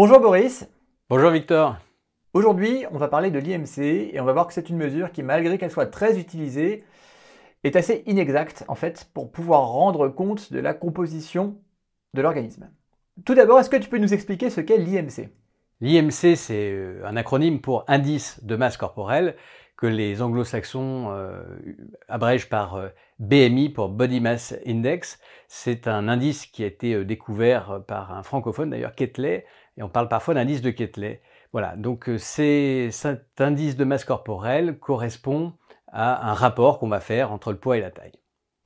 Bonjour Boris. Bonjour Victor. Aujourd'hui, on va parler de l'IMC et on va voir que c'est une mesure qui, malgré qu'elle soit très utilisée, est assez inexacte en fait pour pouvoir rendre compte de la composition de l'organisme. Tout d'abord, est-ce que tu peux nous expliquer ce qu'est l'IMC L'IMC, c'est euh, un acronyme pour indice de masse corporelle que les anglo-saxons euh, abrègent par euh, BMI pour Body Mass Index. C'est un indice qui a été découvert par un francophone, d'ailleurs Ketley, et on parle parfois d'indice de Ketley. Voilà, donc cet indice de masse corporelle correspond à un rapport qu'on va faire entre le poids et la taille.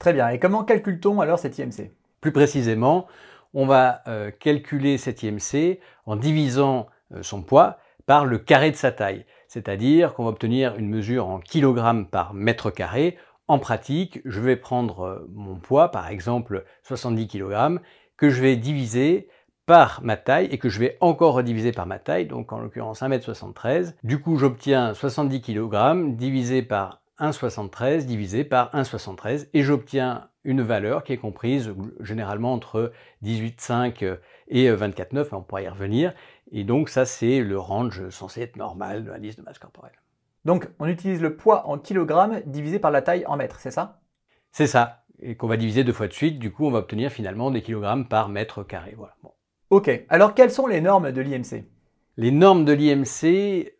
Très bien, et comment calcule-t-on alors cet IMC Plus précisément, on va calculer cet IMC en divisant euh, son poids par le carré de sa taille. C'est-à-dire qu'on va obtenir une mesure en kilogrammes par mètre carré. En pratique, je vais prendre euh, mon poids, par exemple 70 kg, que je vais diviser par ma taille et que je vais encore rediviser par ma taille, donc en l'occurrence 1m73. Du coup, j'obtiens 70 kg divisé par 1,73 divisé par 1,73 et j'obtiens une valeur qui est comprise généralement entre 18,5 et 24,9, on pourra y revenir. Et donc ça, c'est le range censé être normal de l'indice de masse corporelle. Donc on utilise le poids en kilogrammes divisé par la taille en mètres, c'est ça? C'est ça, et qu'on va diviser deux fois de suite, du coup on va obtenir finalement des kilogrammes par mètre carré. Voilà. Ok, alors quelles sont les normes de l'IMC Les normes de l'IMC,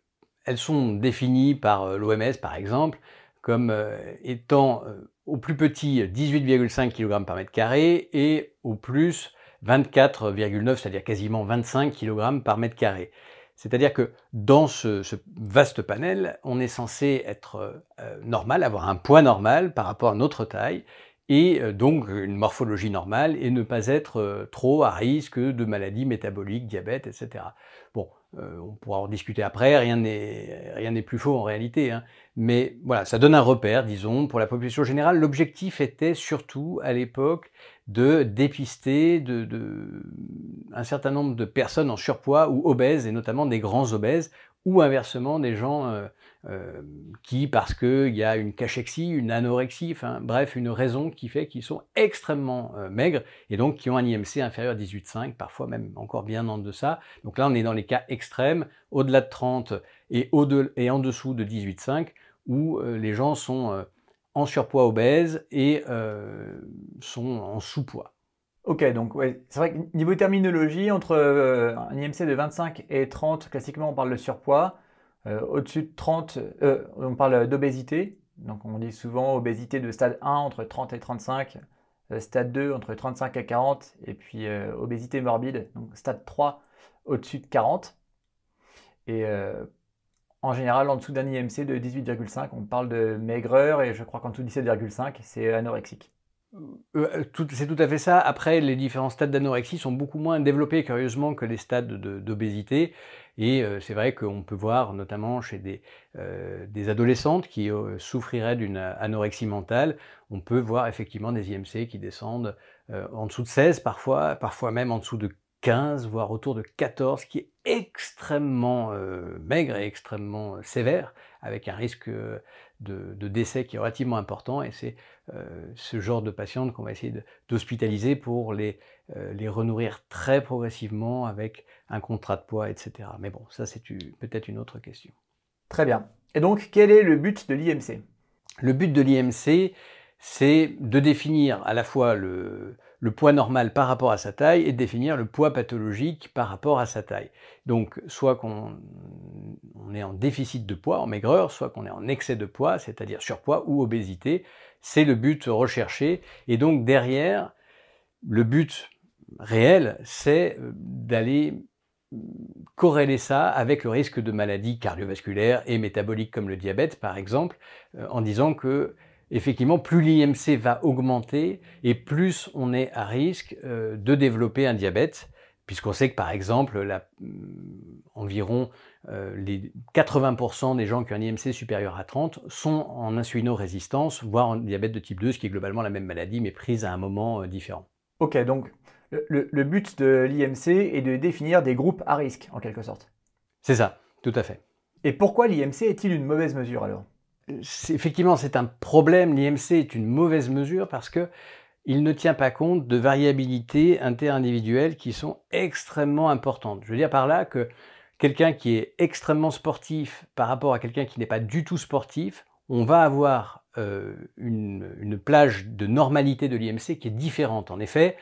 elles sont définies par euh, l'OMS par exemple, comme euh, étant euh, au plus petit 18,5 kg par mètre carré et au plus 24,9, c'est-à-dire quasiment 25 kg par mètre carré. C'est-à-dire que dans ce, vaste panel, on est censé être normal, avoir un poids normal par rapport à notre taille, et euh, donc une morphologie normale, et ne pas être euh, trop à risque de maladies métaboliques, diabète, etc. Bon, on pourra en discuter après, rien n'est plus faux en réalité, hein. mais voilà, ça donne un repère, disons, pour la population générale. L'objectif était surtout à l'époque de dépister de, un certain nombre de personnes en surpoids ou obèses, et notamment des grands obèses, ou inversement des gens euh, euh, qui, parce qu'il y a une cachexie, une anorexie, enfin bref, une raison qui fait qu'ils sont extrêmement euh, maigres, et donc qui ont un IMC inférieur à 18,5, parfois même encore bien en deçà. Donc là, on est dans les cas extrêmes, au-delà de 30 et, en dessous de 18,5, où les gens sont en surpoids obèse et euh, sont en sous-poids. Ok, donc c'est vrai que niveau terminologie, entre euh, un IMC de 25 et 30, classiquement on parle de surpoids. Euh, au-dessus de 30, on parle d'obésité. Donc on dit souvent obésité de stade 1 entre 30 et 35, stade 2 entre 35 et 40, et puis obésité morbide, stade 3 au-dessus de 40. Et en général, en dessous d'un IMC de 18,5, on parle de maigreur et je crois qu'en dessous de 17,5, c'est anorexique. Euh, euh, c'est tout à fait ça. Après, les différents stades d'anorexie sont beaucoup moins développés, curieusement, que les stades d'obésité. Et euh, c'est vrai qu'on peut voir, notamment chez des, des adolescentes qui souffriraient d'une anorexie mentale, on peut voir effectivement des IMC qui descendent en dessous de 16 parfois, parfois même en dessous de 15, voire autour de 14, qui est extrêmement euh, maigre et extrêmement euh, sévère, avec un risque euh, de, décès qui est relativement important. Et c'est ce genre de patientes qu'on va essayer d'hospitaliser pour les, les renourrir très progressivement avec un contrat de poids, etc. Mais bon, ça c'est peut-être une autre question. Très bien. Et donc, quel est le but de l'IMC Le but de l'IMC, c'est de définir à la fois le, le poids normal par rapport à sa taille et définir le poids pathologique par rapport à sa taille. Donc soit qu'on est en déficit de poids, en maigreur, soit qu'on est en excès de poids, c'est-à-dire surpoids ou obésité. C'est le but recherché. Et donc derrière, le but réel, c'est euh, d'aller corréler ça avec le risque de maladies cardiovasculaires et métaboliques comme le diabète par exemple, euh, en disant que effectivement, plus l'IMC va augmenter et plus on est à risque euh, de développer un diabète, puisqu'on sait que par exemple, la, mm, environ euh, les 80% des gens qui ont un IMC supérieur à 30 sont en insulino-résistance, voire en diabète de type 2, ce qui est globalement la même maladie, mais prise à un moment euh, différent. Ok, donc le, le but de l'IMC est de définir des groupes à risque, en quelque sorte. C'est ça, tout à fait. Et pourquoi l'IMC est-il une mauvaise mesure alors? Effectivement, c'est un problème. L'IMC est une mauvaise mesure parce que il ne tient pas compte de variabilités interindividuelles qui sont extrêmement importantes. Je veux dire par là que quelqu'un qui est extrêmement sportif par rapport à quelqu'un qui n'est pas du tout sportif, on va avoir euh, une, plage de normalité de l'IMC qui est différente. En effet,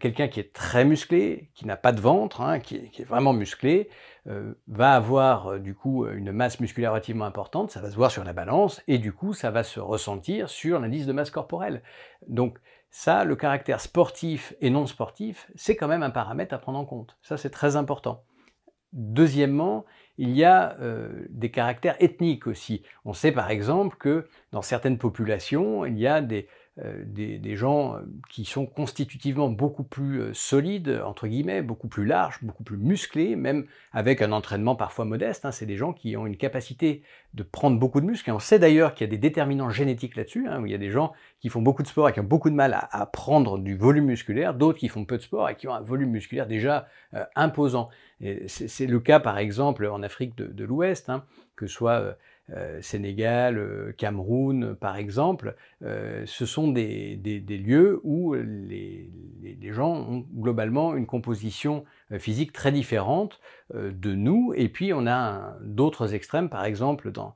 quelqu'un qui est très musclé, qui n'a pas de ventre, hein, qui, est, vraiment musclé, euh, va avoir du coup une masse musculaire relativement importante, ça va se voir sur la balance, et du coup ça va se ressentir sur l'indice de masse corporelle. Donc ça, le caractère sportif et non sportif, c'est quand même un paramètre à prendre en compte. Ça, c'est très important. Deuxièmement, il y a euh, des caractères ethniques aussi. On sait par exemple que dans certaines populations, il y a des, euh, des, gens euh, qui sont constitutivement beaucoup plus euh, solides, entre guillemets, beaucoup plus larges, beaucoup plus musclés, même avec un entraînement parfois modeste. Hein. C'est des gens qui ont une capacité de prendre beaucoup de muscles. Et on sait d'ailleurs qu'il y a des déterminants génétiques là-dessus, hein, où il y a des gens qui font beaucoup de sport et qui ont beaucoup de mal à, prendre du volume musculaire, d'autres qui font peu de sport et qui ont un volume musculaire déjà imposant. C'est le cas par exemple en Afrique de, l'Ouest, hein, que soit Sénégal, euh, Cameroun, par exemple, euh, ce sont des, lieux où les, gens ont globalement une composition physique très différente de nous. Et puis on a d'autres extrêmes, par exemple dans,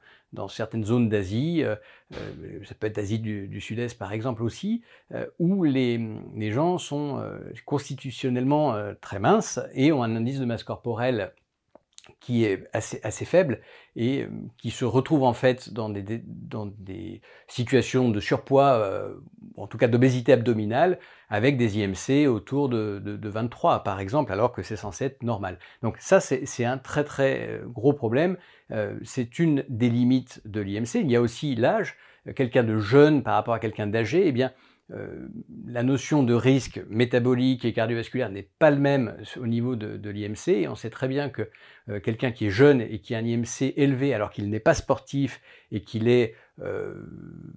certaines zones d'Asie, ça peut être l'Asie du, Sud-Est par exemple aussi, où les, gens sont constitutionnellement très minces et ont un indice de masse corporelle qui est assez, assez, faible et euh, qui se retrouve en fait dans des, dans des situations de surpoids, euh, en tout cas d'obésité abdominale, avec des IMC autour de, de, 23 par exemple, alors que c'est censé être normal. Donc ça c'est un très très euh, gros problème, c'est une des limites de l'IMC. Il y a aussi l'âge, quelqu'un de jeune par rapport à quelqu'un d'âgé, eh bien euh, la notion de risque métabolique et cardiovasculaire n'est pas le même au niveau de, l'IMC. Et on sait très bien que euh, quelqu'un qui est jeune et qui a un IMC élevé alors qu'il n'est pas sportif et qu'il est euh,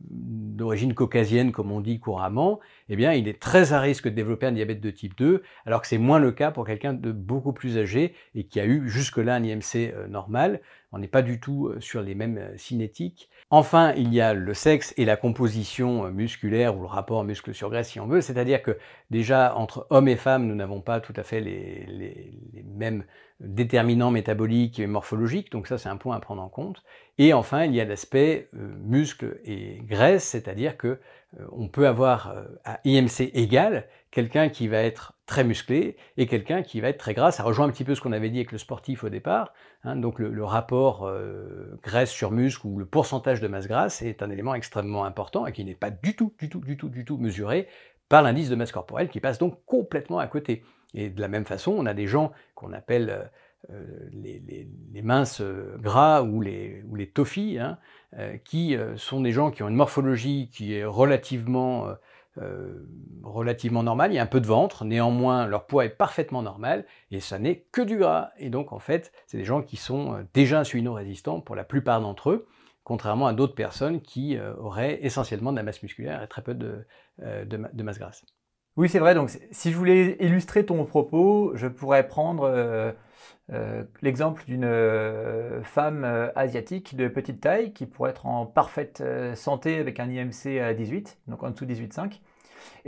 d'origine caucasienne, comme on dit couramment, eh bien, il est très à risque de développer un diabète de type 2, alors que c'est moins le cas pour quelqu'un de beaucoup plus âgé et qui a eu jusque-là un IMC normal. On n'est pas du tout sur les mêmes cinétiques. Enfin, il y a le sexe et la composition euh, musculaire ou le rapport muscle sur graisse si on veut, c'est-à-dire que déjà entre hommes et femmes, nous n'avons pas tout à fait les, mêmes déterminants métaboliques et morphologiques, donc ça c'est un point à prendre en compte. Et enfin, il y a l'aspect euh, muscle et graisse, c'est-à-dire que euh, on peut avoir à IMC égal quelqu'un qui va être très musclé et quelqu'un qui va être très gras. Ça rejoint un petit peu ce qu'on avait dit avec le sportif au départ. Hein. donc le, rapport euh, graisse sur muscle ou le pourcentage de masse grasse est un élément extrêmement important et qui n'est pas du tout, du tout, du tout, du tout mesuré par l'indice de masse corporelle qui passe donc complètement à côté. Et de la même façon, on a des gens qu'on appelle euh, euh, les, minces gras ou les, ou les hein, qui sont des gens qui ont une morphologie qui est relativement euh, relativement normal, il y a un peu de ventre, néanmoins leur poids est parfaitement normal et ça n'est que du gras. Et donc en fait, c'est des gens qui sont euh, déjà insulino-résistants pour la plupart d'entre eux, contrairement à d'autres personnes qui euh, auraient essentiellement de la masse musculaire et très peu de, masse grasse. Oui, c'est vrai. Donc si je voulais illustrer ton propos, je pourrais prendre l'exemple d'une femme asiatique de petite taille qui pourrait être en parfaite santé avec un IMC à 18, donc en dessous de 18,5,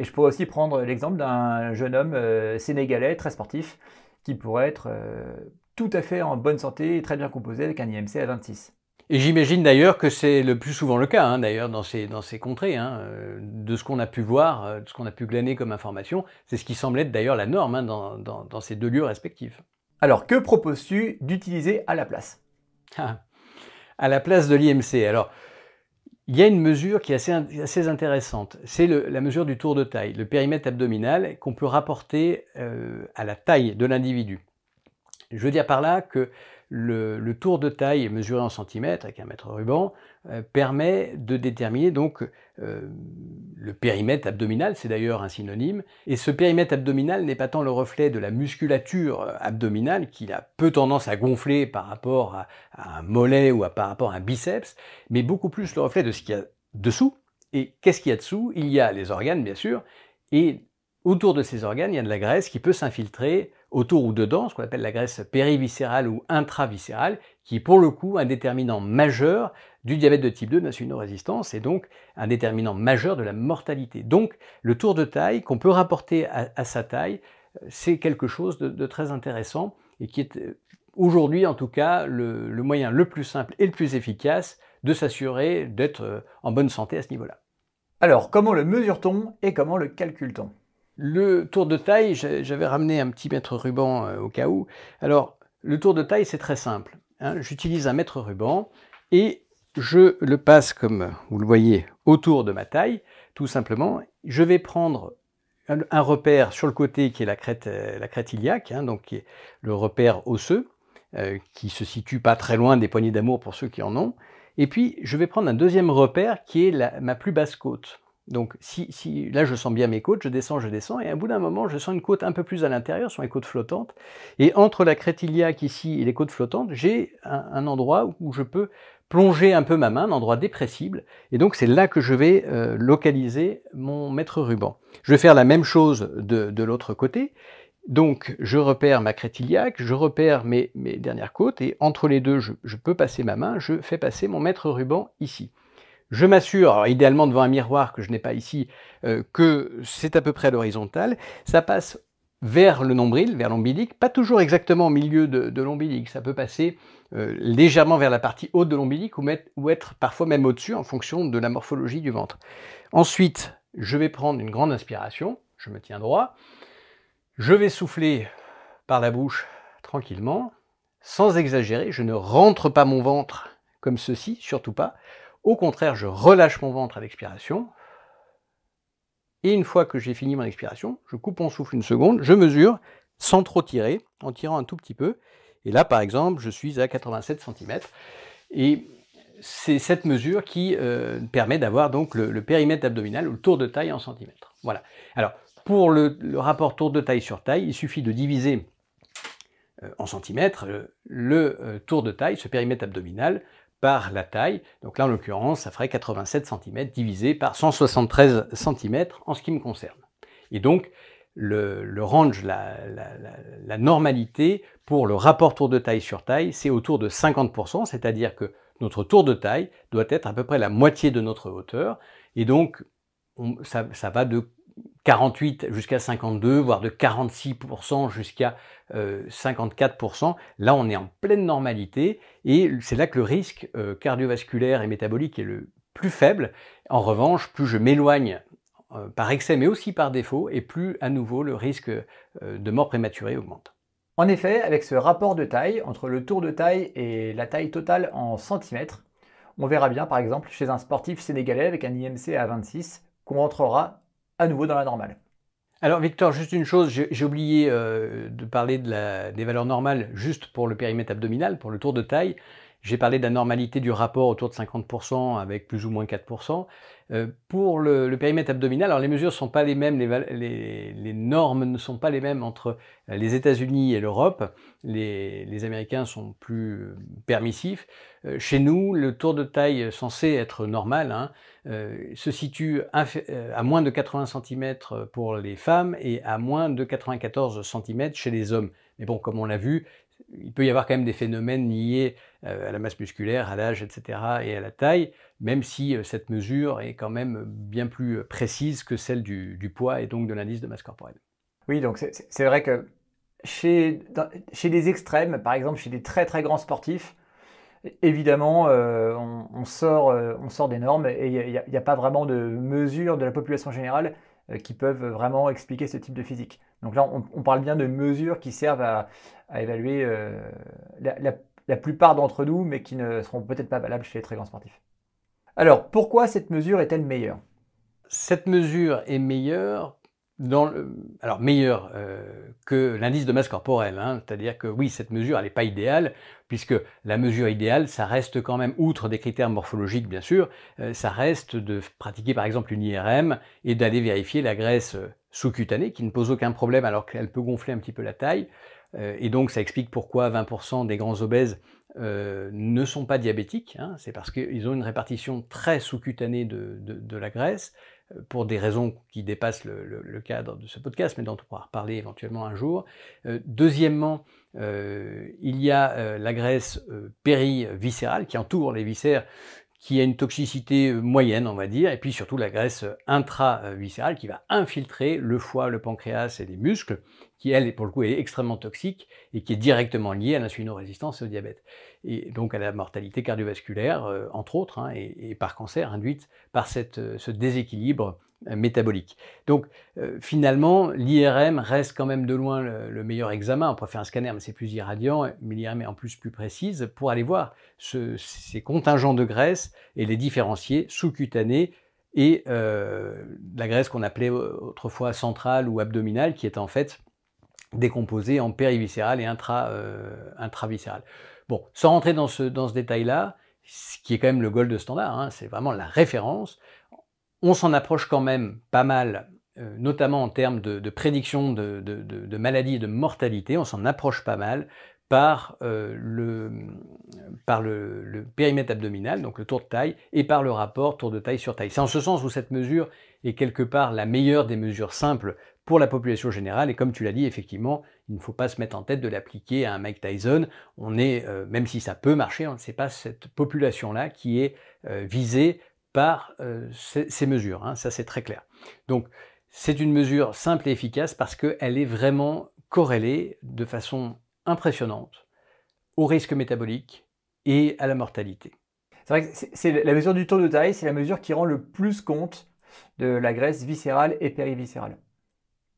et je pourrais aussi prendre l'exemple d'un jeune homme euh, sénégalais très sportif qui pourrait être euh, tout à fait en bonne santé et très bien composé avec un IMC à 26. Et j'imagine d'ailleurs que c'est le plus souvent le cas, hein, d'ailleurs, dans ces, dans ces contrées. Hein, euh, de ce qu'on a pu voir, de ce qu'on a pu glaner comme information, c'est ce qui semble être d'ailleurs la norme hein, dans, dans, ces deux lieux respectifs. Alors, que proposes-tu d'utiliser à la place? Ah, À la place de l'IMC. Alors, il y a une mesure qui est assez, intéressante, c'est la mesure du tour de taille, le périmètre abdominal qu'on peut rapporter euh, à la taille de l'individu. Je veux dire par là que le, tour de taille mesuré en centimètres avec un mètre ruban permet de déterminer donc euh, le périmètre abdominal, c'est d'ailleurs un synonyme, et ce périmètre abdominal n'est pas tant le reflet de la musculature euh, abdominale qui a peu tendance à gonfler par rapport à, un mollet ou par rapport à un biceps, mais beaucoup plus le reflet de ce qu'il y a dessous. Et qu'est-ce qu'il y a dessous? Il y a les organes bien sûr, et autour de ces organes, il y a de la graisse qui peut s'infiltrer autour ou dedans, ce qu'on appelle la graisse périviscérale ou intraviscérale, qui est pour le coup un déterminant majeur du diabète de type 2 d'insulinorésistance et donc un déterminant majeur de la mortalité. Donc le tour de taille qu'on peut rapporter à, sa taille, c'est quelque chose de, très intéressant et qui est euh, aujourd'hui en tout cas le moyen le plus simple et le plus efficace de s'assurer d'être euh, en bonne santé à ce niveau-là. Alors, comment le mesure-t-on et comment le calcule-t-on? Le tour de taille, j'avais ramené un petit mètre ruban euh, au cas où. Alors, le tour de taille, c'est très simple. Hein. J'utilise un mètre ruban et je le passe, comme vous le voyez, autour de ma taille, tout simplement. Je vais prendre un, repère sur le côté qui est la crête, euh, iliaque, hein, donc qui est le repère osseux, qui se situe pas très loin des poignées d'amour pour ceux qui en ont. Et puis, je vais prendre un deuxième repère qui est ma plus basse côte. Donc, si, là, je sens bien mes côtes, je descends, je descends, et à bout d'un moment, je sens une côte un peu plus à l'intérieur, sont les côtes flottantes. Et entre la crête iliaque ici et les côtes flottantes, j'ai un, endroit où je peux plonger un peu ma main, un endroit dépressible. Et donc, c'est là que je vais euh, localiser mon mètre ruban. Je vais faire la même chose de l'autre côté. Donc, je repère ma crête iliaque, je repère mes, dernières côtes, et entre les deux, je, peux passer ma main, je fais passer mon mètre ruban ici. Je m'assure, idéalement devant un miroir que je n'ai pas ici, euh, que c'est à peu près à l'horizontale. Ça passe vers le nombril, vers l'ombilique, pas toujours exactement au milieu de, l'ombilique. Ça peut passer euh, légèrement vers la partie haute de l'ombilique ou, ou être parfois même au-dessus en fonction de la morphologie du ventre. Ensuite, je vais prendre une grande inspiration, je me tiens droit. Je vais souffler par la bouche tranquillement, sans exagérer. Je ne rentre pas mon ventre comme ceci, surtout pas. Au contraire, je relâche mon ventre à l'expiration. Et une fois que j'ai fini mon expiration, je coupe mon souffle une seconde, je mesure sans trop tirer, en tirant un tout petit peu. Et là, par exemple, je suis à 87 cm. Et c'est cette mesure qui euh, permet d'avoir donc le, périmètre abdominal ou le tour de taille en centimètres. Voilà. Alors, pour le, rapport tour de taille sur taille, il suffit de diviser euh, en centimètres euh, le tour de taille, ce périmètre abdominal, par la taille. Donc là, en l'occurrence, ça ferait 87 cm divisé par 173 cm en ce qui me concerne. Et donc, le, range, la, normalité pour le rapport tour de taille sur taille, c'est autour de 50%, c'est-à-dire que notre tour de taille doit être à peu près la moitié de notre hauteur. Et donc, ça, va de 48 jusqu'à 52, voire de 46% jusqu'à 54%. Euh, là, on est en pleine normalité et c'est là que le risque euh, cardiovasculaire et métabolique est le plus faible. En revanche, plus je m'éloigne euh, par excès mais aussi par défaut et plus à nouveau le risque de mort prématurée augmente. En effet, avec ce rapport de taille entre le tour de taille et la taille totale en centimètres, on verra bien par exemple chez un sportif sénégalais avec un IMC à 26 qu'on rentrera nouveau dans la normale. Alors Victor, juste une chose, j'ai oublié euh, de parler des valeurs normales juste pour le périmètre abdominal, pour le tour de taille. J'ai parlé de la normalité du rapport autour de 50% avec plus ou moins 4%. Euh, pour le, périmètre abdominal, alors les mesures ne sont pas les mêmes, les, normes ne sont pas les mêmes entre les États-Unis et l'Europe. Les, Américains sont plus permissifs. Euh, chez nous, le tour de taille censé être normal hein, euh, se situe à moins de 80 cm pour les femmes et à moins de 94 cm chez les hommes. Mais bon, comme on l'a vu, il peut y avoir quand même des phénomènes liés euh, à la masse musculaire, à l'âge, etc. et à la taille, même si euh, cette mesure est quand même bien plus précise que celle du, poids et donc de l'indice de masse corporelle. Oui, donc c'est vrai que chez, chez des extrêmes, par exemple chez des très très grands sportifs, évidemment, euh, on, sort, on sort des normes et il n'y a, pas vraiment de mesures de la population générale qui peuvent vraiment expliquer ce type de physique. Donc là, on, parle bien de mesures qui servent à, évaluer euh, la, plupart d'entre nous, mais qui ne seront peut-être pas valables chez les très grands sportifs. Alors, pourquoi cette mesure est-elle meilleure? Cette mesure est meilleure alors meilleur euh, que l'indice de masse corporelle, hein. c'est-à-dire que oui, cette mesure, n'est pas idéale, puisque la mesure idéale, ça reste quand même, outre des critères morphologiques bien sûr, euh, ça reste de pratiquer par exemple une IRM et d'aller vérifier la graisse euh, sous-cutanée, qui ne pose aucun problème alors qu'elle peut gonfler un petit peu la taille, et donc ça explique pourquoi 20% des grands obèses ne sont pas diabétiques, hein. c'est parce qu'ils ont une répartition très sous-cutanée de, la graisse, pour des raisons qui dépassent le, cadre de ce podcast, mais dont on pourra reparler éventuellement un jour. deuxièmement, il y a la graisse périviscérale qui entoure les viscères, qui a une toxicité moyenne, on va dire, et puis surtout la graisse intraviscérale qui va infiltrer le foie, le pancréas et les muscles, qui elle, pour le coup, est extrêmement toxique et qui est directement liée à l'insulinorésistance et au diabète. Et donc à la mortalité cardiovasculaire, euh, entre autres, hein, et, par cancer induite par cette, euh, ce déséquilibre euh, métabolique. Donc finalement, l'IRM reste quand même de loin le, meilleur examen. On faire un scanner, mais c'est plus irradiant, mais l'IRM est en plus plus précise pour aller voir ces contingents de graisse et les différencier sous-cutanés et la graisse qu'on appelait autrefois centrale ou abdominale, qui est en fait décomposé en périviscéral et intra, euh, intraviscéral. Bon, sans rentrer dans ce, dans ce détail-là, ce qui est quand même le gold standard, hein, c'est vraiment la référence, on s'en approche quand même pas mal, euh, notamment en termes de, prédiction de, maladies et de mortalité, on s'en approche pas mal par, euh, le, périmètre abdominal, donc le tour de taille, et par le rapport tour de taille sur taille. C'est en ce sens où cette mesure est quelque part la meilleure des mesures simples pour la population générale. Et comme tu l'as dit, effectivement, il ne faut pas se mettre en tête de l'appliquer à un Mike Tyson. On est, euh, même si ça peut marcher, on ne sait pas cette population-là qui est visée par euh, ces, mesures. Hein. Ça, c'est très clair. Donc, c'est une mesure simple et efficace parce qu'elle est vraiment corrélée de façon impressionnante au risque métabolique et à la mortalité. C'est vrai que c'est la mesure du taux de taille, c'est la mesure qui rend le plus compte de la graisse viscérale et périviscérale.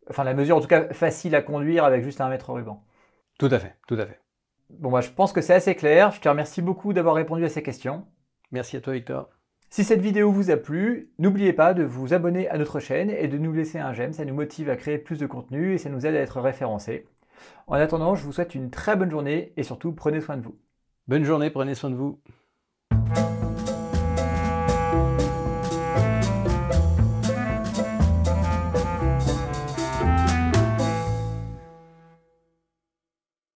Enfin, la mesure en tout cas facile à conduire avec juste un mètre ruban. Tout à fait, tout à fait. Bon, bah, je pense que c'est assez clair. Je te remercie beaucoup d'avoir répondu à ces questions. Merci à toi, Victor. Si cette vidéo vous a plu, n'oubliez pas de vous abonner à notre chaîne et de nous laisser un j'aime. Ça nous motive à créer plus de contenu et ça nous aide à être référencés. En attendant, je vous souhaite une très bonne journée et surtout prenez soin de vous. Bonne journée, prenez soin de vous.